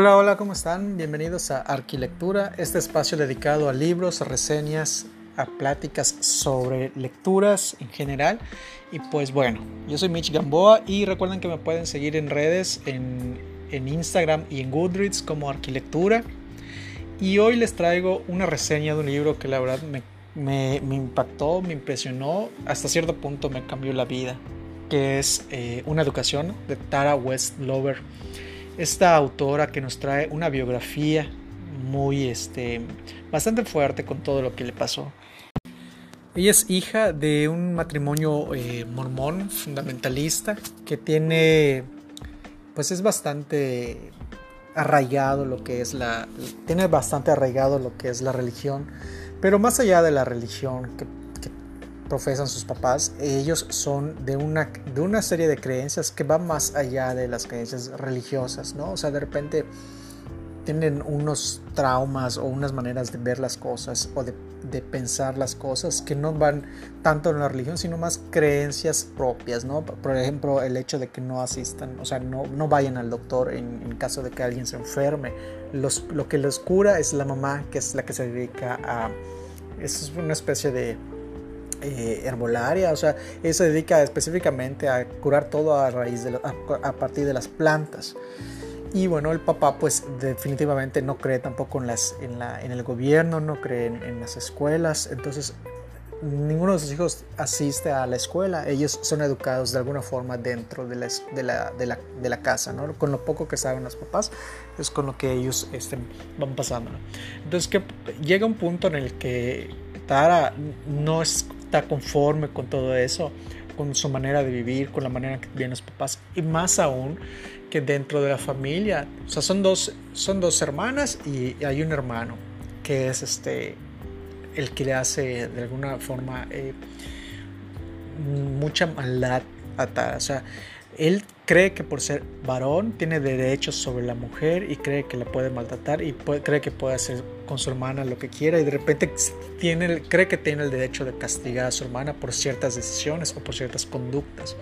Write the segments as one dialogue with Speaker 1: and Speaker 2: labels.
Speaker 1: Hola, hola, ¿cómo están? Bienvenidos a Arquilectura, este espacio dedicado a libros, reseñas, a pláticas sobre lecturas en general. Y pues bueno, yo soy Mitch Gamboa y recuerden que me pueden seguir en redes, en, Instagram y en Goodreads como Arquilectura. Y hoy les traigo una reseña de un libro que la verdad me, impactó, me impresionó, hasta cierto punto me cambió la vida, que es eh, Una educación de Tara Westlover esta autora que nos trae una biografía muy, este, bastante fuerte con todo lo que le pasó. Ella es hija de un matrimonio eh, mormón fundamentalista que tiene, pues es bastante arraigado lo que es la, tiene bastante arraigado lo que es la religión, pero más allá de la religión que profesan sus papás, ellos son de una, de una serie de creencias que van más allá de las creencias religiosas, ¿no? O sea, de repente tienen unos traumas o unas maneras de ver las cosas o de, pensar las cosas que no van tanto en la religión, sino más creencias propias, ¿no? Por ejemplo, el hecho de que no asistan, o sea, no, no vayan al doctor en, caso de que alguien se enferme. Los, lo que les cura es la mamá, que es la que se dedica a... Es una especie de eh, herbolaria, o sea, ella se dedica específicamente a curar todo a raíz de a, partir de las plantas. Y bueno, el papá pues definitivamente no cree tampoco en, las, en, la, en el gobierno, no cree en, las escuelas, entonces ninguno de sus hijos asiste a la escuela, ellos son educados de alguna forma dentro de la, de la, de la, de la casa, ¿no? con lo poco que saben los papás, es con lo que ellos este, van pasando. Entonces que llega un punto en el que Tara no es está conforme con todo eso, con su manera de vivir, con la manera que viven los papás y más aún que dentro de la familia, o sea, son dos, son dos hermanas y hay un hermano que es este el que le hace de alguna forma eh, mucha maldad a Tara, o sea, él cree que por ser varón tiene derechos sobre la mujer y cree que la puede maltratar y cree que puede hacer con su hermana lo que quiera y de repente tiene, cree que tiene el derecho de castigar a su hermana por ciertas decisiones o por ciertas conductas.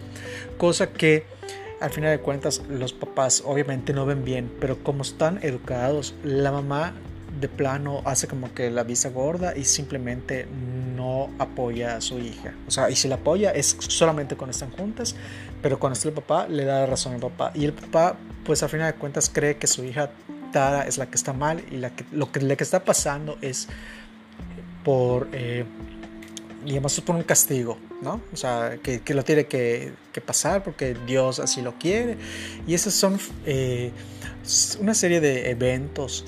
Speaker 1: Cosa que al final de cuentas los papás obviamente no ven bien, pero como están educados, la mamá de plano hace como que la visa gorda y simplemente no apoya a su hija. O sea, y si la apoya es solamente cuando están juntas, pero cuando está el papá le da razón al papá. Y el papá, pues a final de cuentas, cree que su hija Tara es la que está mal y la que, lo que le está pasando es por, eh, digamos, por un castigo, ¿no? O sea, que, que lo tiene que, que, pasar porque Dios así lo quiere. Y esas son eh, una serie de eventos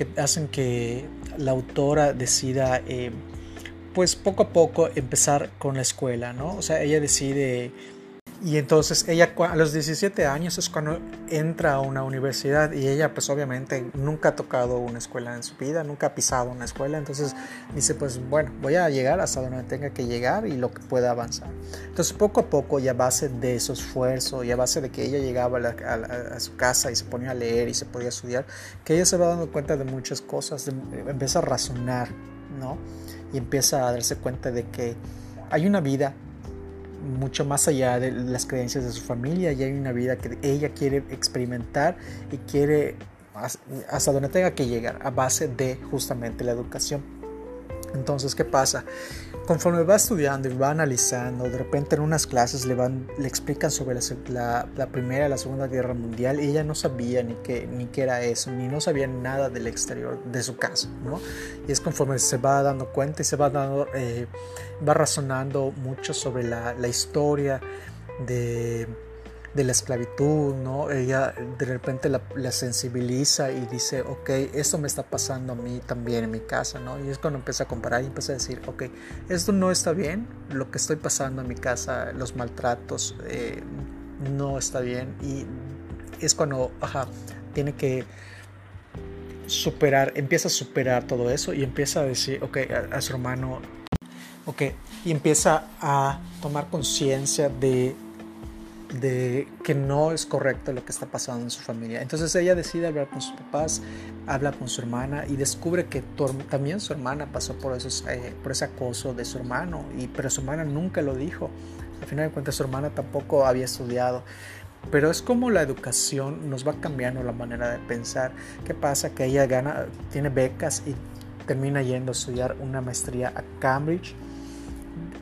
Speaker 1: que hacen que la autora decida, eh, pues poco a poco empezar con la escuela, ¿no? O sea, ella decide y entonces ella a los 17 años es cuando entra a una universidad y ella pues obviamente nunca ha tocado una escuela en su vida, nunca ha pisado una escuela, entonces dice pues bueno, voy a llegar hasta donde tenga que llegar y lo que pueda avanzar. Entonces poco a poco y a base de su esfuerzo y a base de que ella llegaba a, su casa y se ponía a leer y se podía estudiar, que ella se va dando cuenta de muchas cosas, empieza a razonar, ¿no? Y empieza a darse cuenta de que hay una vida mucho más allá de las creencias de su familia y hay una vida que ella quiere experimentar y quiere hasta donde tenga que llegar a base de justamente la educación. Entonces, ¿qué pasa? Conforme va estudiando y va analizando, de repente en unas clases le, van, le explican sobre la, Primera y la Segunda Guerra Mundial y ella no sabía ni qué, ni qué era eso, ni no sabía nada del exterior de su casa, ¿no? Y es conforme se va dando cuenta y se va, dando, eh, va razonando mucho sobre la, la historia de de la esclavitud, ¿no? Ella de repente la, sensibiliza y dice, ok, esto me está pasando a mí también en mi casa, ¿no? Y es cuando empieza a comparar y empieza a decir, ok, esto no está bien, lo que estoy pasando en mi casa, los maltratos, eh, no está bien. Y es cuando, ajá, tiene que superar, empieza a superar todo eso y empieza a decir, ok, a su hermano, ok, y empieza a tomar conciencia de de que no es correcto lo que está pasando en su familia. Entonces ella decide hablar con sus papás, habla con su hermana y descubre que también su hermana pasó por, esos, eh, por ese acoso de su hermano, y, pero su hermana nunca lo dijo. Al final de cuentas su hermana tampoco había estudiado. pero es como la educación nos va cambiando la manera de pensar. ¿Qué pasa? Que ella gana, tiene becas y termina yendo a estudiar una maestría a Cambridge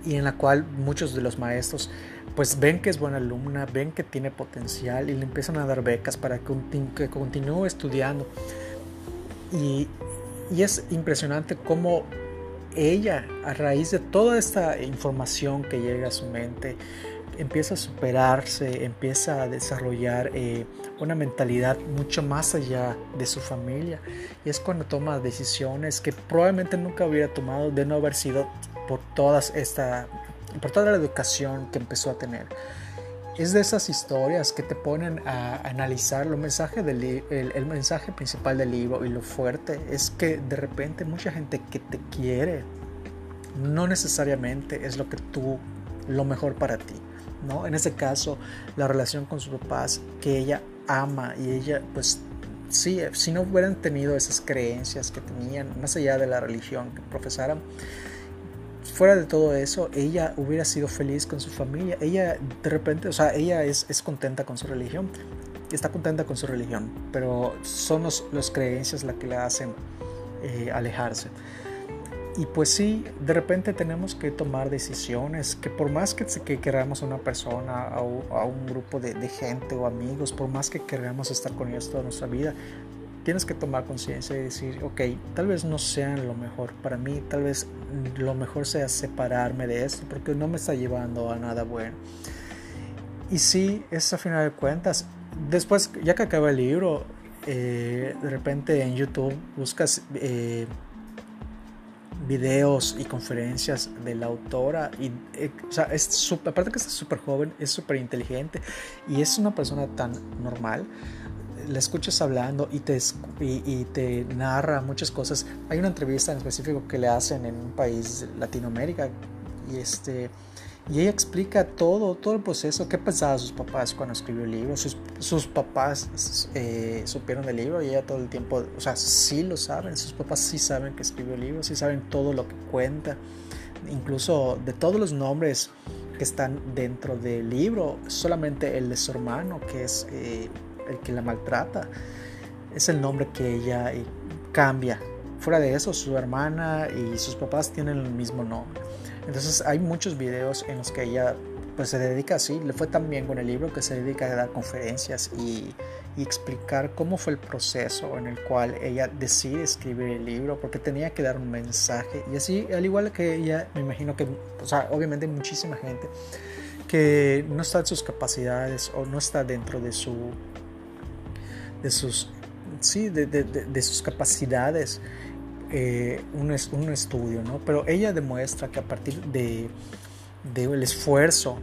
Speaker 1: y en la cual muchos de los maestros pues ven que es buena alumna, ven que tiene potencial y le empiezan a dar becas para que, continúe estudiando. Y, es impresionante cómo ella, a raíz de toda esta información que llega a su mente, empieza a superarse, empieza a desarrollar eh, una mentalidad mucho más allá de su familia. Y es cuando toma decisiones que probablemente nunca hubiera tomado de no haber sido por todas esta por toda la educación que empezó a tener. Es de esas historias que te ponen a analizar lo mensaje del, el, mensaje principal del libro y lo fuerte es que de repente mucha gente que te quiere no necesariamente es lo que tú lo mejor para ti, ¿no? En ese caso, la relación con sus papás que ella ama y ella pues sí, si no hubieran tenido esas creencias que tenían más allá de la religión que profesaran, fuera de todo eso, ella hubiera sido feliz con su familia. Ella de repente, o sea, ella es, es contenta con su religión. Está contenta con su religión, pero son las creencias las que la hacen eh, alejarse. Y pues sí, de repente tenemos que tomar decisiones que por más que, que queramos a una persona, a, a un grupo de, gente o amigos, por más que queramos estar con ellos toda nuestra vida, tienes que tomar conciencia y decir, ok, tal vez no sean lo mejor para mí, tal vez lo mejor sea separarme de esto porque no me está llevando a nada bueno. Y sí, es a final de cuentas. Después, ya que acaba el libro, eh, de repente en YouTube buscas eh, videos y conferencias de la autora. Y, eh, o sea, es super, aparte que está súper joven, es súper inteligente y es una persona tan normal la escuchas hablando y te, y, te narra muchas cosas. Hay una entrevista en específico que le hacen en un país Latinoamérica y, este, y ella explica todo, todo el proceso, qué pensaban sus papás cuando escribió el libro. Sus, sus papás eh, supieron del libro y ella todo el tiempo, o sea, sí lo saben, sus papás sí saben que escribió el libro, sí saben todo lo que cuenta, incluso de todos los nombres que están dentro del libro, solamente el de su hermano, que es... Eh, el que la maltrata. Es el nombre que ella eh, cambia. Fuera de eso, su hermana y sus papás tienen el mismo nombre. Entonces hay muchos videos en los que ella pues se dedica así, le fue tan bien con el libro que se dedica a dar conferencias y, explicar cómo fue el proceso en el cual ella decide escribir el libro, porque tenía que dar un mensaje. Y así, al igual que ella, me imagino que, o sea, obviamente muchísima gente que no está en sus capacidades o no está dentro de su de sus, sí, de, de, de sus capacidades eh, un, un, estudio, ¿no? Pero ella demuestra que a partir de, del esfuerzo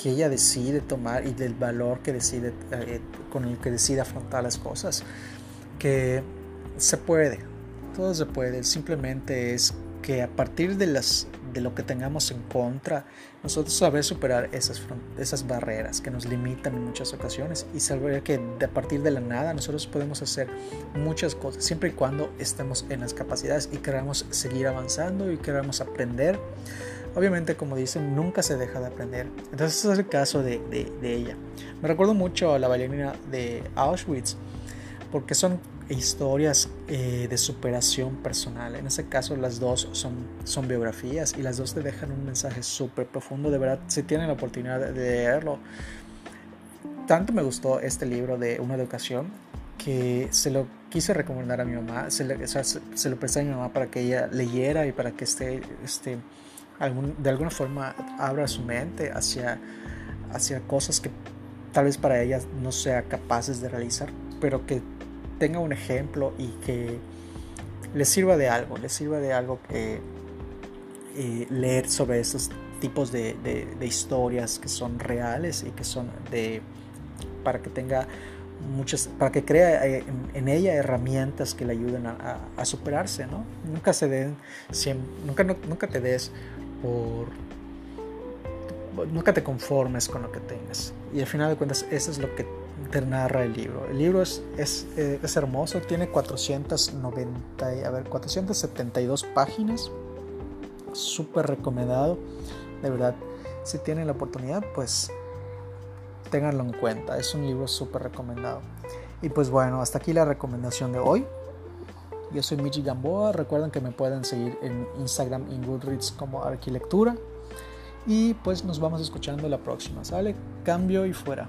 Speaker 1: que ella decide tomar y del valor que decide, eh, con el que decide afrontar las cosas, que se puede, todo se puede, simplemente es que a partir de las de lo que tengamos en contra, nosotros saber superar esas, esas barreras que nos limitan en muchas ocasiones y saber que a partir de la nada nosotros podemos hacer muchas cosas, siempre y cuando estemos en las capacidades y queramos seguir avanzando y queramos aprender. Obviamente, como dicen, nunca se deja de aprender. Entonces, ese es el caso de, de, de ella. Me recuerdo mucho a la bailarina de Auschwitz, porque son historias eh, de superación personal. En ese caso las dos son, son biografías y las dos te dejan un mensaje súper profundo. De verdad, si tienen la oportunidad de leerlo. Tanto me gustó este libro de Una Educación que se lo quise recomendar a mi mamá, se, se, lo presté a mi mamá para que ella leyera y para que esté, este, algún, de alguna forma abra su mente hacia, hacia cosas que tal vez para ella no sea capaces de realizar, pero que tenga un ejemplo y que le sirva de algo, le sirva de algo que eh, leer sobre estos tipos de, historias que son reales y que son de para que tenga muchas para que crea eh, en, ella herramientas que le ayuden a, superarse no nunca se den nunca nunca te des por nunca te conformes con lo que tengas. Y al final de cuentas eso es lo que narra el libro. El libro es, es, eh, es hermoso, tiene 490, a ver, 472 páginas, súper recomendado, de verdad, si tienen la oportunidad, pues ténganlo en cuenta. Es un libro súper recomendado. Y pues bueno, hasta aquí la recomendación de hoy. Yo soy Michi Gamboa. Recuerden que me pueden seguir en Instagram y Goodreads como Arquilectura. Y pues nos vamos escuchando la próxima. ¿Sale? Cambio y fuera.